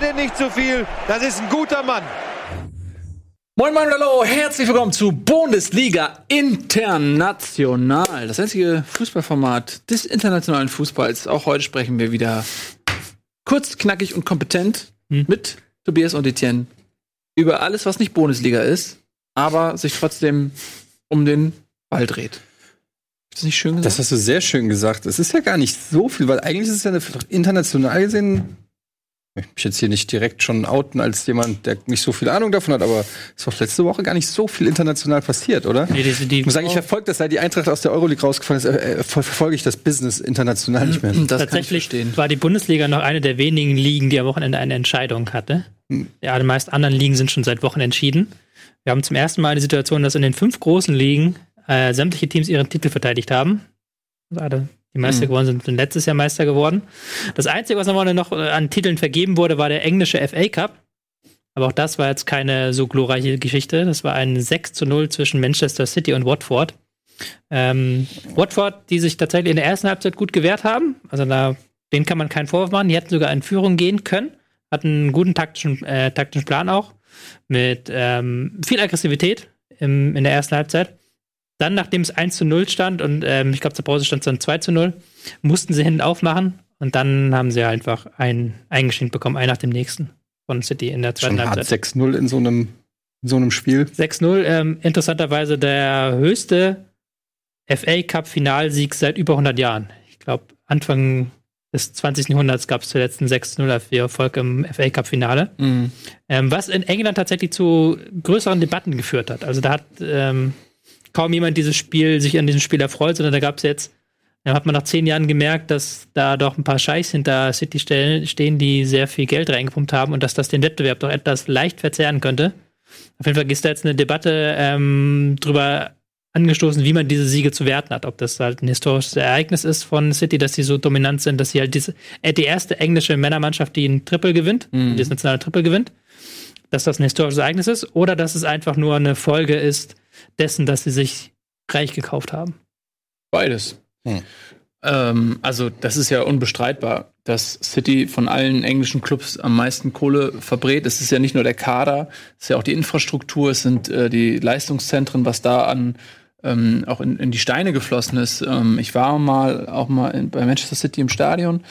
bitte nicht zu viel. Das ist ein guter Mann. Moin Moin Hallo, herzlich willkommen zu Bundesliga International, das einzige Fußballformat des internationalen Fußballs. Auch heute sprechen wir wieder kurz, knackig und kompetent hm. mit Tobias und Etienne über alles, was nicht Bundesliga ist, aber sich trotzdem um den Ball dreht. Ist das nicht schön gesagt? Das hast du sehr schön gesagt. Es ist ja gar nicht so viel, weil eigentlich ist es ja eine, international gesehen möchte mich jetzt hier nicht direkt schon outen als jemand, der nicht so viel Ahnung davon hat, aber es ist doch letzte Woche gar nicht so viel international passiert, oder? Nee, die, die, ich muss sagen, ich verfolge das, seit die Eintracht aus der Euroleague rausgefallen ist, äh, äh verfolge ich das Business international nicht mehr. Das Tatsächlich war die Bundesliga noch eine der wenigen Ligen, die am Wochenende eine Entscheidung hatte. Hm. Ja, die meisten anderen Ligen sind schon seit Wochen entschieden. Wir haben zum ersten Mal die Situation, dass in den fünf großen Ligen äh, sämtliche Teams ihren Titel verteidigt haben. Gerade die Meister mhm. geworden sind, sind letztes Jahr Meister geworden. Das Einzige, was noch äh, an Titeln vergeben wurde, war der englische FA Cup. Aber auch das war jetzt keine so glorreiche Geschichte. Das war ein 6 zu 0 zwischen Manchester City und Watford. Ähm, Watford, die sich tatsächlich in der ersten Halbzeit gut gewehrt haben. Also da, denen kann man keinen Vorwurf machen. Die hätten sogar in Führung gehen können. Hatten einen guten taktischen, äh, taktischen Plan auch. Mit ähm, viel Aggressivität im, in der ersten Halbzeit. Dann, nachdem es 1 zu 0 stand und ähm, ich glaube, zur Pause stand es dann 2 zu 0, mussten sie hinten aufmachen und dann haben sie einfach ein eingeschenkt bekommen, ein nach dem nächsten von City in der zweiten Schon Halbzeit. 6-0 in so einem in so einem Spiel. 6-0, ähm, interessanterweise der höchste FA Cup Finalsieg seit über 100 Jahren. Ich glaube, Anfang des 20. Jahrhunderts gab es zuletzt einen 6-0 Erfolg im FA Cup Finale. Mhm. Ähm, was in England tatsächlich zu größeren Debatten geführt hat. Also da hat ähm, kaum jemand dieses Spiel, sich an diesem Spiel erfreut, sondern da gab es jetzt, da hat man nach zehn Jahren gemerkt, dass da doch ein paar Scheiß hinter City stehen, die sehr viel Geld reingepumpt haben und dass das den Wettbewerb doch etwas leicht verzerren könnte. Auf jeden Fall ist da jetzt eine Debatte ähm, drüber angestoßen, wie man diese Siege zu werten hat. Ob das halt ein historisches Ereignis ist von City, dass sie so dominant sind, dass sie halt diese, äh, die erste englische Männermannschaft, die ein Triple gewinnt, mhm. das nationale Triple gewinnt, dass das ein historisches Ereignis ist, oder dass es einfach nur eine Folge ist dessen, dass sie sich reich gekauft haben? Beides. Hm. Ähm, also, das ist ja unbestreitbar, dass City von allen englischen Clubs am meisten Kohle verbrät. Es ist ja nicht nur der Kader, es ist ja auch die Infrastruktur, es sind äh, die Leistungszentren, was da an ähm, auch in, in, die Steine geflossen ist. Ähm, ich war mal auch mal in, bei Manchester City im Stadion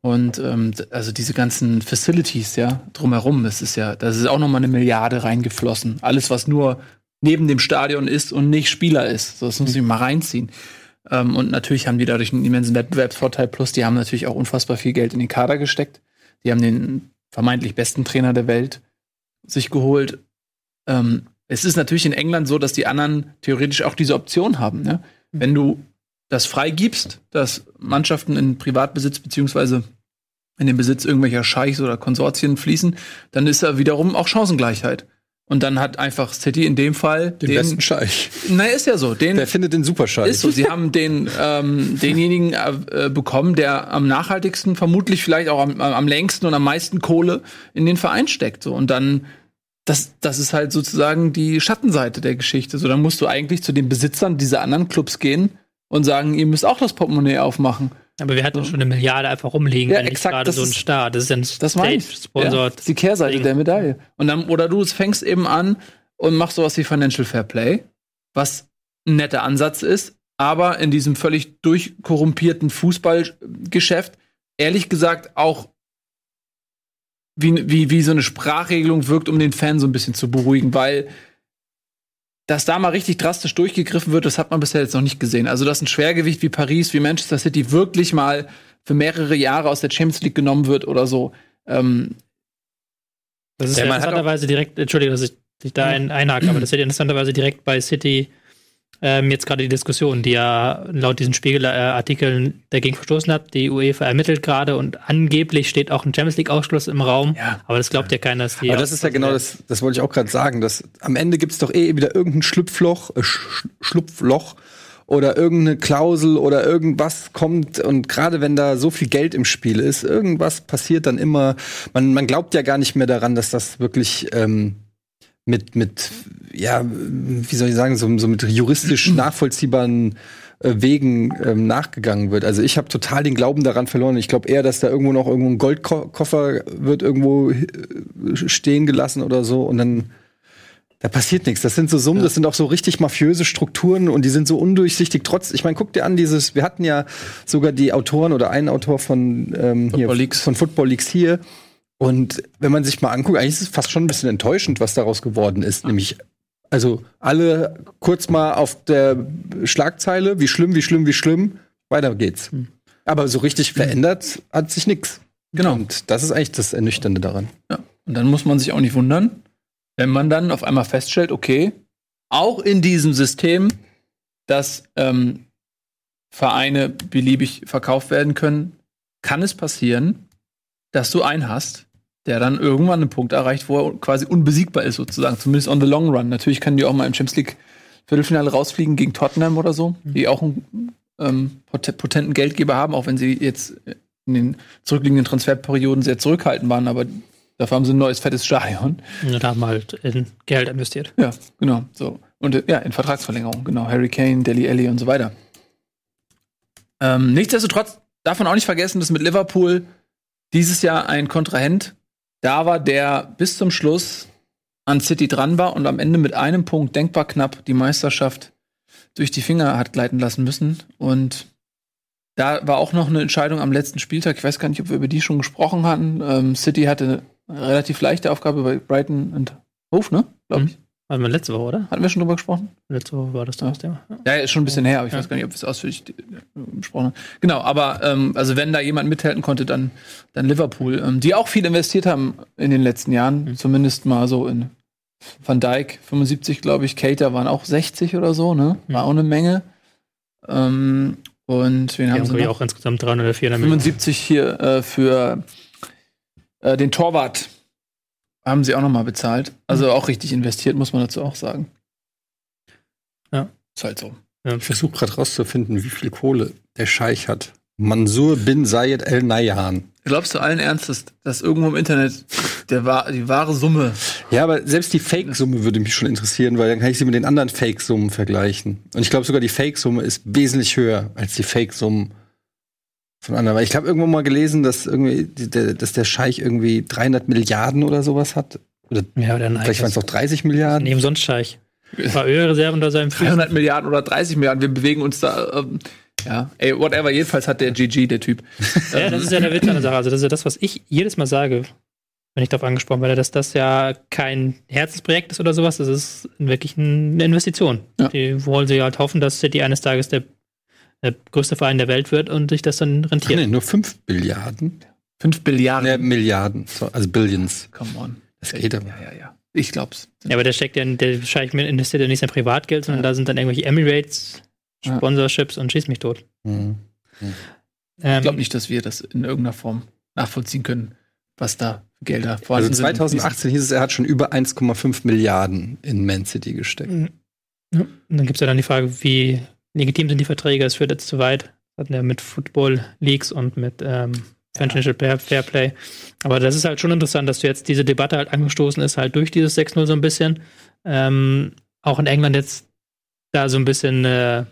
und ähm, also diese ganzen Facilities, ja, drumherum, das ist ja, das ist auch noch mal eine Milliarde reingeflossen. Alles, was nur neben dem Stadion ist und nicht Spieler ist. Das muss ich mal reinziehen. Ähm, und natürlich haben die dadurch einen immensen Wettbewerbsvorteil. Plus, die haben natürlich auch unfassbar viel Geld in den Kader gesteckt. Die haben den vermeintlich besten Trainer der Welt sich geholt. Ähm, es ist natürlich in England so, dass die anderen theoretisch auch diese Option haben. Ne? Wenn du das freigibst, dass Mannschaften in Privatbesitz beziehungsweise in den Besitz irgendwelcher Scheichs oder Konsortien fließen, dann ist da wiederum auch Chancengleichheit. Und dann hat einfach City in dem Fall den, den besten Scheich. Na, ist ja so. Den, der findet den super Scheich. Ist so. Sie haben den, ähm, denjenigen äh, bekommen, der am nachhaltigsten, vermutlich vielleicht auch am, am längsten und am meisten Kohle in den Verein steckt. So. Und dann, das, das ist halt sozusagen die Schattenseite der Geschichte. So, dann musst du eigentlich zu den Besitzern dieser anderen Clubs gehen und sagen, ihr müsst auch das Portemonnaie aufmachen. Aber wir hatten schon eine Milliarde einfach rumliegen, ja, exakt, gerade so ein Star. Das ist ein das State-Sponsor. Ja, die Kehrseite Ding. der Medaille. Und dann, oder du fängst eben an und machst sowas wie Financial Fair Play, was ein netter Ansatz ist, aber in diesem völlig durchkorrumpierten Fußballgeschäft, ehrlich gesagt, auch wie, wie, wie so eine Sprachregelung wirkt, um den Fan so ein bisschen zu beruhigen, weil dass da mal richtig drastisch durchgegriffen wird, das hat man bisher jetzt noch nicht gesehen. Also, dass ein Schwergewicht wie Paris, wie Manchester City wirklich mal für mehrere Jahre aus der Champions League genommen wird oder so. Ähm, das ist ja, interessanterweise direkt, Entschuldigung, dass ich dich da ein, einhake, aber das ist ja interessanterweise direkt bei City ähm, jetzt gerade die Diskussion, die ja laut diesen Spiegelartikeln dagegen verstoßen hat. Die UEFA ermittelt gerade und angeblich steht auch ein Champions League-Ausschluss im Raum. Ja. Aber das glaubt ja keiner, dass die. Aber das ist ja genau das, das wollte ich auch gerade sagen, dass am Ende gibt es doch eh wieder irgendein Schlupfloch, äh, Schlupfloch oder irgendeine Klausel oder irgendwas kommt und gerade wenn da so viel Geld im Spiel ist, irgendwas passiert dann immer. Man, man glaubt ja gar nicht mehr daran, dass das wirklich ähm, mit, mit, ja, wie soll ich sagen, so, so mit juristisch nachvollziehbaren äh, Wegen ähm, nachgegangen wird. Also ich habe total den Glauben daran verloren. Ich glaube eher, dass da irgendwo noch irgendwo ein Goldkoffer wird irgendwo äh, stehen gelassen oder so und dann da passiert nichts. Das sind so Summen, ja. das sind auch so richtig mafiöse Strukturen und die sind so undurchsichtig. Trotz, ich meine, guck dir an, dieses, wir hatten ja sogar die Autoren oder einen Autor von ähm, Football hier, Leagues. von Football Leagues hier. Und wenn man sich mal anguckt, eigentlich ist es fast schon ein bisschen enttäuschend, was daraus geworden ist. Nämlich, also alle kurz mal auf der Schlagzeile, wie schlimm, wie schlimm, wie schlimm, weiter geht's. Hm. Aber so richtig verändert hat sich nichts. Genau. Und das ist eigentlich das Ernüchternde daran. Ja. Und dann muss man sich auch nicht wundern, wenn man dann auf einmal feststellt, okay, auch in diesem System, dass ähm, Vereine beliebig verkauft werden können, kann es passieren, dass du einen hast, der dann irgendwann einen Punkt erreicht, wo er quasi unbesiegbar ist, sozusagen, zumindest on the long run. Natürlich können die auch mal im Champions League Viertelfinale rausfliegen gegen Tottenham oder so, mhm. die auch einen ähm, potenten Geldgeber haben, auch wenn sie jetzt in den zurückliegenden Transferperioden sehr zurückhaltend waren, aber Dafür haben sie ein neues, fettes Stadion. Da haben wir halt in Geld investiert. Ja, genau. So. Und äh, ja, in Vertragsverlängerung, genau. Harry Kane, Deli Alli und so weiter. Ähm, nichtsdestotrotz darf man auch nicht vergessen, dass mit Liverpool dieses Jahr ein Kontrahent da war, der bis zum Schluss an City dran war und am Ende mit einem Punkt denkbar knapp die Meisterschaft durch die Finger hat gleiten lassen müssen. Und da war auch noch eine Entscheidung am letzten Spieltag. Ich weiß gar nicht, ob wir über die schon gesprochen hatten. Ähm, City hatte relativ leichte Aufgabe bei Brighton und Hof, ne? Glaube ich. Mhm. Hatten wir letzte Woche, oder? Hatten wir schon drüber gesprochen? Letzte Woche war das doch das Thema. Ja. ja, ist schon ein bisschen her, aber ich ja. weiß gar nicht, ob wir es ausführlich besprochen haben. Genau, aber ähm, also wenn da jemand mithalten konnte, dann, dann Liverpool, ähm, die auch viel investiert haben in den letzten Jahren, mhm. zumindest mal so in Van Dijk 75, glaube ich, Cater waren auch 60 oder so, ne? Mhm. War auch eine Menge. Ähm, und wen die haben, haben sie noch? auch insgesamt 300 oder 400 75 hier äh, für äh, den Torwart haben sie auch noch mal bezahlt. Also mhm. auch richtig investiert, muss man dazu auch sagen. Ja. Ist halt so. Ja. Ich versuche gerade rauszufinden, wie viel Kohle der Scheich hat. Mansur bin Zayed El Nayan. Glaubst du allen Ernstes, dass irgendwo im Internet der, die wahre Summe. Ja, aber selbst die Fake-Summe würde mich schon interessieren, weil dann kann ich sie mit den anderen Fake-Summen vergleichen. Und ich glaube sogar, die Fake-Summe ist wesentlich höher als die Fake-Summen von anderen. Weil ich habe irgendwo mal gelesen, dass irgendwie, der, dass der Scheich irgendwie 300 Milliarden oder sowas hat. Oder ja, oder nein, vielleicht waren es auch 30 Milliarden. Neben sonst Scheich. War Ölreserven unter seinem 300 Milliarden oder 30 Milliarden. Wir bewegen uns da. Ähm, ja, ey, whatever. Jedenfalls hat der GG, der Typ. ja, das ist ja der Witz an der Sache. Also, das ist ja das, was ich jedes Mal sage, wenn ich darauf angesprochen werde, dass das ja kein Herzensprojekt ist oder sowas. Das ist wirklich eine Investition. Ja. Die wollen sie halt hoffen, dass City eines Tages der der größte Verein der Welt wird und sich das dann rentiert. Ach nee, nur 5 Billiarden. 5 Billiarden? Ja, Milliarden, also Billions. Come on. Das geht aber. Ja, ja, ja. Ich glaub's. Ja, aber der steckt ja, der wahrscheinlich investiert ja nicht sein Privatgeld, sondern ja. da sind dann irgendwelche Emirates, Sponsorships ja. und schieß mich tot. Mhm. Mhm. Ähm, ich glaube nicht, dass wir das in irgendeiner Form nachvollziehen können, was da Gelder vorhanden also 2018 sind. hieß es, er hat schon über 1,5 Milliarden in Man City gesteckt. Mhm. Ja. Und dann gibt es ja dann die Frage, wie legitim sind die Verträge, es führt jetzt zu weit. Das hatten wir mit Football Leagues und mit ähm, Financial ja. Fairplay. Aber das ist halt schon interessant, dass du jetzt diese Debatte halt angestoßen ist, halt durch dieses 6-0 so ein bisschen. Ähm, auch in England jetzt da so ein bisschen äh,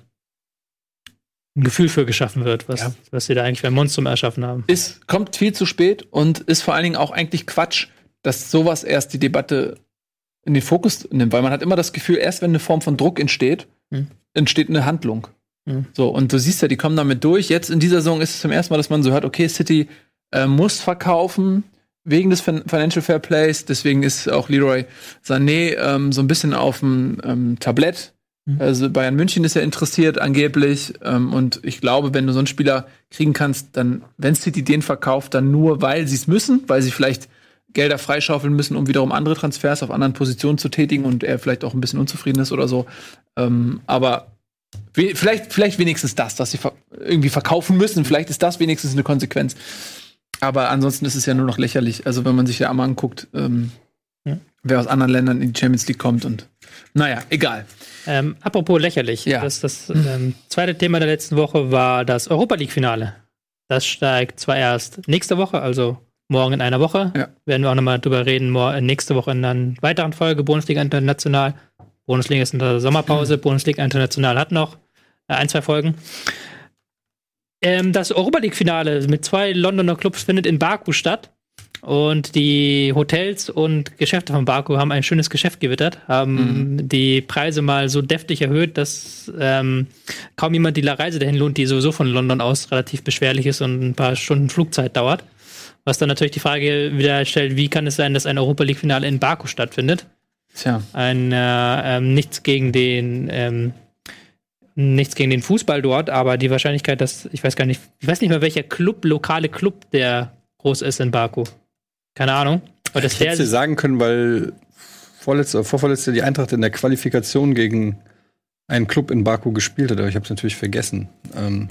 ein Gefühl für geschaffen wird, was, ja. was sie da eigentlich für ein Monstrum erschaffen haben. Es kommt viel zu spät und ist vor allen Dingen auch eigentlich Quatsch, dass sowas erst die Debatte in den Fokus nimmt, weil man hat immer das Gefühl, erst wenn eine Form von Druck entsteht, hm entsteht eine Handlung. Mhm. So, und du siehst ja, die kommen damit durch. Jetzt in dieser Saison ist es zum ersten Mal, dass man so hört, okay, City äh, muss verkaufen wegen des Financial Fair Plays. Deswegen ist auch Leroy Sané ähm, so ein bisschen auf dem ähm, Tablett. Mhm. Also Bayern München ist ja interessiert angeblich. Ähm, und ich glaube, wenn du so einen Spieler kriegen kannst, dann, wenn City den verkauft, dann nur, weil sie es müssen, weil sie vielleicht Gelder freischaufeln müssen, um wiederum andere Transfers auf anderen Positionen zu tätigen und er vielleicht auch ein bisschen unzufrieden ist oder so. Ähm, aber vielleicht, vielleicht wenigstens das, dass sie ver irgendwie verkaufen müssen. Vielleicht ist das wenigstens eine Konsequenz. Aber ansonsten ist es ja nur noch lächerlich. Also wenn man sich ja einmal anguckt, ähm, ja. wer aus anderen Ländern in die Champions League kommt und naja, egal. Ähm, apropos lächerlich, ja. das, das ähm, zweite Thema der letzten Woche war das Europa League-Finale. Das steigt zwar erst nächste Woche, also morgen in einer Woche. Ja. Werden wir auch nochmal drüber reden, nächste Woche in einer weiteren Folge Bundesliga International. Bundesliga ist in der Sommerpause, mhm. Bundesliga International hat noch äh, ein, zwei Folgen. Ähm, das Europa League-Finale mit zwei Londoner Clubs findet in Baku statt. Und die Hotels und Geschäfte von Baku haben ein schönes Geschäft gewittert, haben mhm. die Preise mal so deftig erhöht, dass ähm, kaum jemand die Reise dahin lohnt, die sowieso von London aus relativ beschwerlich ist und ein paar Stunden Flugzeit dauert. Was dann natürlich die Frage wieder stellt, wie kann es sein, dass ein Europa League-Finale in Baku stattfindet? Tja. Ein äh, ähm, nichts gegen den ähm, nichts gegen den Fußball dort, aber die Wahrscheinlichkeit, dass ich weiß gar nicht, ich weiß nicht mehr welcher Club, lokale Club, der groß ist in Baku. Keine Ahnung. Aber das ich hätte dir sagen können, weil vorletzte, vorvorletzte die Eintracht in der Qualifikation gegen einen Club in Baku gespielt hat, aber ich habe es natürlich vergessen. Ähm,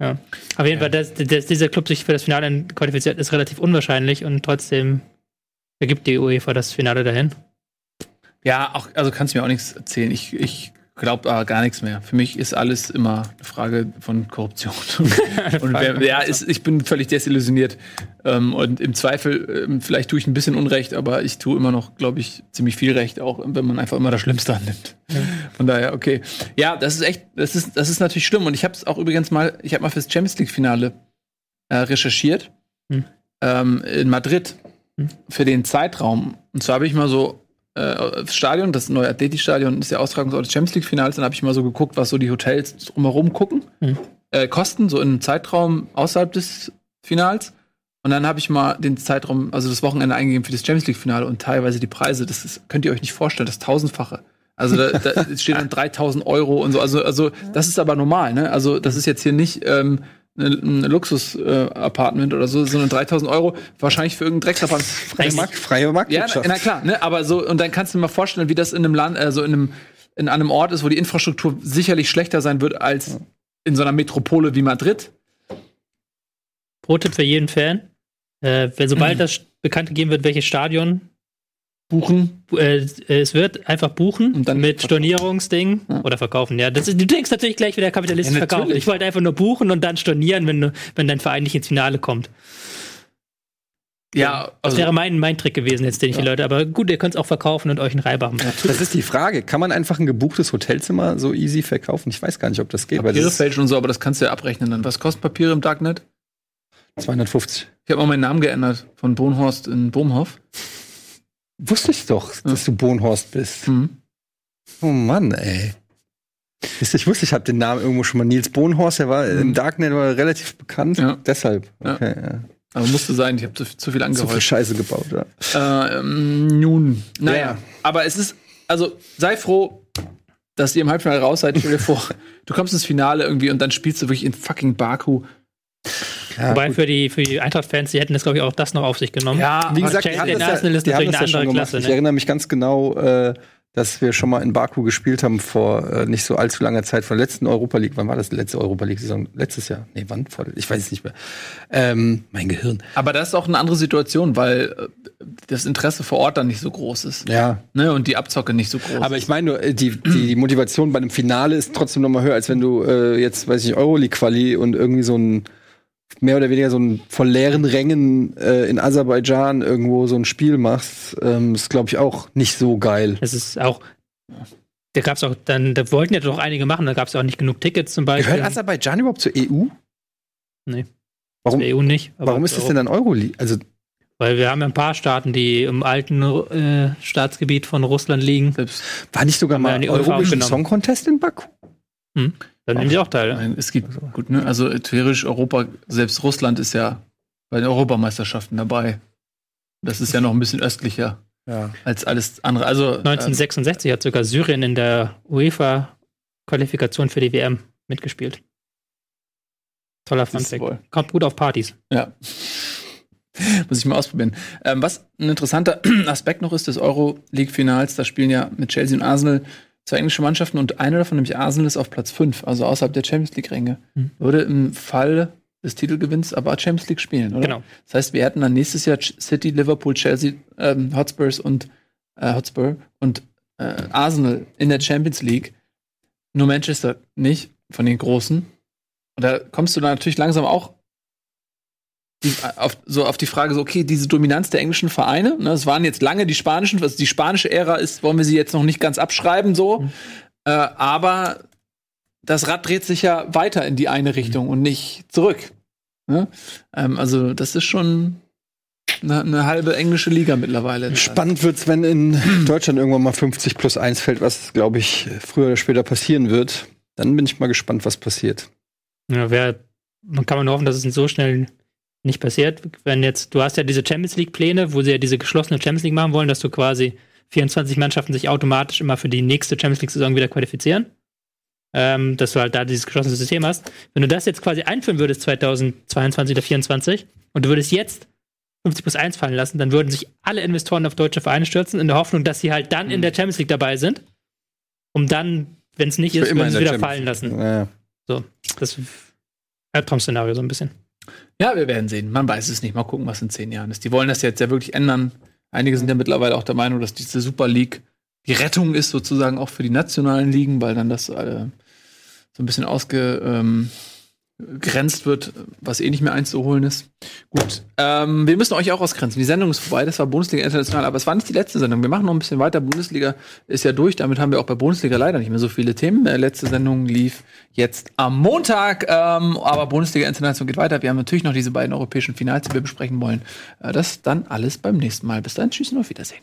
ja. Auf jeden ja. Fall, dass, dass, dieser Club sich für das Finale qualifiziert, ist relativ unwahrscheinlich und trotzdem ergibt die UEFA das Finale dahin. Ja, auch, also kannst du mir auch nichts erzählen. Ich, ich glaube aber gar nichts mehr. Für mich ist alles immer eine Frage von Korruption. und wer, ja, ist, ich bin völlig desillusioniert. Ähm, und im Zweifel, ähm, vielleicht tue ich ein bisschen Unrecht, aber ich tue immer noch, glaube ich, ziemlich viel Recht, auch wenn man einfach immer das Schlimmste annimmt. Ja. Von daher, okay. Ja, das ist echt, das ist, das ist natürlich schlimm. Und ich habe es auch übrigens mal, ich habe mal fürs Champions League-Finale äh, recherchiert. Hm. Ähm, in Madrid hm. für den Zeitraum. Und zwar habe ich mal so äh, Stadion, das neue Atleti-Stadion ist der Austragungsort des Champions League-Finals. Dann habe ich mal so geguckt, was so die Hotels drumherum gucken, mhm. äh, kosten, so in einem Zeitraum außerhalb des Finals. Und dann habe ich mal den Zeitraum, also das Wochenende eingegeben für das Champions League-Finale und teilweise die Preise, das ist, könnt ihr euch nicht vorstellen, das tausendfache. Also da, da steht dann 3000 Euro und so. Also, also das ist aber normal, ne? Also das ist jetzt hier nicht ähm, ein Luxus-Apartment äh, oder so, sondern 3000 Euro wahrscheinlich für irgendeinen Drecksapparat. Freie, Markt, freie Marktwirtschaft. Ja, na, na, klar, ne? aber so, und dann kannst du dir mal vorstellen, wie das in einem Land, also in einem, in einem Ort ist, wo die Infrastruktur sicherlich schlechter sein wird als in so einer Metropole wie Madrid. Pro-Tipp für jeden Fan. Äh, wenn sobald mhm. das bekannt gegeben wird, welches Stadion buchen. Äh, es wird einfach buchen und dann mit Stornierungsding ja. oder verkaufen. Ja, das ist, du denkst natürlich gleich wieder kapitalistisch ja, verkaufen. Ich wollte einfach nur buchen und dann stornieren, wenn, wenn dein Verein nicht ins Finale kommt. Ja, also, das wäre mein, mein Trick gewesen, jetzt den ich ja. die Leute. Aber gut, ihr könnt es auch verkaufen und euch einen Reibach machen. Das ist die Frage. Kann man einfach ein gebuchtes Hotelzimmer so easy verkaufen? Ich weiß gar nicht, ob das geht. Papiere fälschen und so, aber das kannst du ja abrechnen dann. Was kostet Papiere im Darknet? 250. Ich habe auch meinen Namen geändert von Bohnhorst in Bohmhoff. Wusste ich doch, dass du Bohnhorst bist. Mhm. Oh Mann, ey. Ich wusste, ich habe den Namen irgendwo schon mal. Nils Bohnhorst, der war mhm. im Darknet war relativ bekannt. Ja. Deshalb. Okay, ja. ja. Aber musste sein, ich habe zu, zu, viel angehäuft. Zu viel Scheiße gebaut, ja. Äh, ähm, nun, naja. Ja. Aber es ist, also sei froh, dass ihr im Halbfinale raus seid. Stell dir vor, du kommst ins Finale irgendwie und dann spielst du wirklich in fucking Baku. Ja, Wobei für die, für die Eintracht-Fans, die hätten das, glaube ich, auch das noch auf sich genommen. Ja, wie gesagt, Chelsea, die Arsenal ist natürlich eine andere Klasse. Ne? Ich erinnere mich ganz genau, äh, dass wir schon mal in Baku gespielt haben vor äh, nicht so allzu langer Zeit, von der letzten Europa League. Wann war das? Letzte Europa League-Saison? Letztes Jahr? Nee, wann? Vor, ich weiß es nicht mehr. Ähm, mein Gehirn. Aber das ist auch eine andere Situation, weil äh, das Interesse vor Ort dann nicht so groß ist. Ja. Ne? Und die Abzocke nicht so groß. Aber ich meine nur, äh, die, die, die Motivation bei einem Finale ist trotzdem noch mal höher, als wenn du äh, jetzt, weiß ich, Euroleague-Quali und irgendwie so ein mehr oder weniger so ein von leeren Rängen äh, in Aserbaidschan irgendwo so ein Spiel machst, ähm, ist glaube ich auch nicht so geil. Es ist auch da gab es auch dann, da wollten ja doch einige machen, da gab es auch nicht genug Tickets zum Beispiel. Gehört Aserbaidschan überhaupt zur EU? Nee. Warum, zur EU nicht. warum ist das denn dann Euroleague? Also weil wir haben ja ein paar Staaten, die im alten äh, Staatsgebiet von Russland liegen. War nicht sogar mal ein Eurovision Song Contest in Baku? Hm. Dann nehmen die auch teil. Nein, es gibt, gut, ne? Also theoretisch Europa, selbst Russland ist ja bei den Europameisterschaften dabei. Das ist ja noch ein bisschen östlicher ja. als alles andere. Also 1966 äh, hat sogar Syrien in der UEFA-Qualifikation für die WM mitgespielt. Toller Funfact. Kommt gut auf Partys. Ja. Muss ich mal ausprobieren. Ähm, was ein interessanter Aspekt noch ist des Euro-League-Finals, da spielen ja mit Chelsea und Arsenal zwei englische Mannschaften und eine davon, nämlich Arsenal, ist auf Platz 5, also außerhalb der Champions League-Ränge. Mhm. Würde im Fall des Titelgewinns aber Champions League spielen, oder? Genau. Das heißt, wir hätten dann nächstes Jahr City, Liverpool, Chelsea, ähm, Hotspurs und äh, Hotspur und äh, Arsenal in der Champions League. Nur Manchester nicht von den Großen. Und da kommst du dann natürlich langsam auch die, auf, so auf die Frage, so, okay, diese Dominanz der englischen Vereine, ne, es waren jetzt lange die spanischen, also die spanische Ära ist, wollen wir sie jetzt noch nicht ganz abschreiben, so. Mhm. Äh, aber das Rad dreht sich ja weiter in die eine Richtung und nicht zurück. Ne? Ähm, also, das ist schon eine, eine, halbe englische Liga mittlerweile. Spannend wird's, wenn in Deutschland irgendwann mal 50 plus 1 fällt, was, glaube ich, früher oder später passieren wird. Dann bin ich mal gespannt, was passiert. Ja, wer, man kann man hoffen, dass es so schnell nicht passiert. Wenn jetzt, du hast ja diese Champions League-Pläne, wo sie ja diese geschlossene Champions League machen wollen, dass du quasi 24 Mannschaften sich automatisch immer für die nächste Champions League-Saison wieder qualifizieren. Ähm, dass du halt da dieses geschlossene System hast. Wenn du das jetzt quasi einführen würdest, 2022 oder 2024, und du würdest jetzt 50 plus 1 fallen lassen, dann würden sich alle Investoren auf deutsche Vereine stürzen, in der Hoffnung, dass sie halt dann mhm. in der Champions League dabei sind, um dann, wenn es nicht ist, würden sie wieder Champions fallen lassen. Ja. So, das Albtraum-Szenario so ein bisschen. Ja, wir werden sehen. Man weiß es nicht. Mal gucken, was in zehn Jahren ist. Die wollen das jetzt ja wirklich ändern. Einige sind ja mittlerweile auch der Meinung, dass diese Super League die Rettung ist sozusagen auch für die nationalen Ligen, weil dann das äh, so ein bisschen ausge, ähm, begrenzt wird, was eh nicht mehr einzuholen ist. Gut, ähm, wir müssen euch auch ausgrenzen. Die Sendung ist vorbei, das war Bundesliga International, aber es war nicht die letzte Sendung. Wir machen noch ein bisschen weiter. Bundesliga ist ja durch, damit haben wir auch bei Bundesliga leider nicht mehr so viele Themen. Äh, letzte Sendung lief jetzt am Montag, ähm, aber Bundesliga International geht weiter. Wir haben natürlich noch diese beiden europäischen Finals, die wir besprechen wollen. Äh, das dann alles beim nächsten Mal. Bis dann, tschüss und auf Wiedersehen.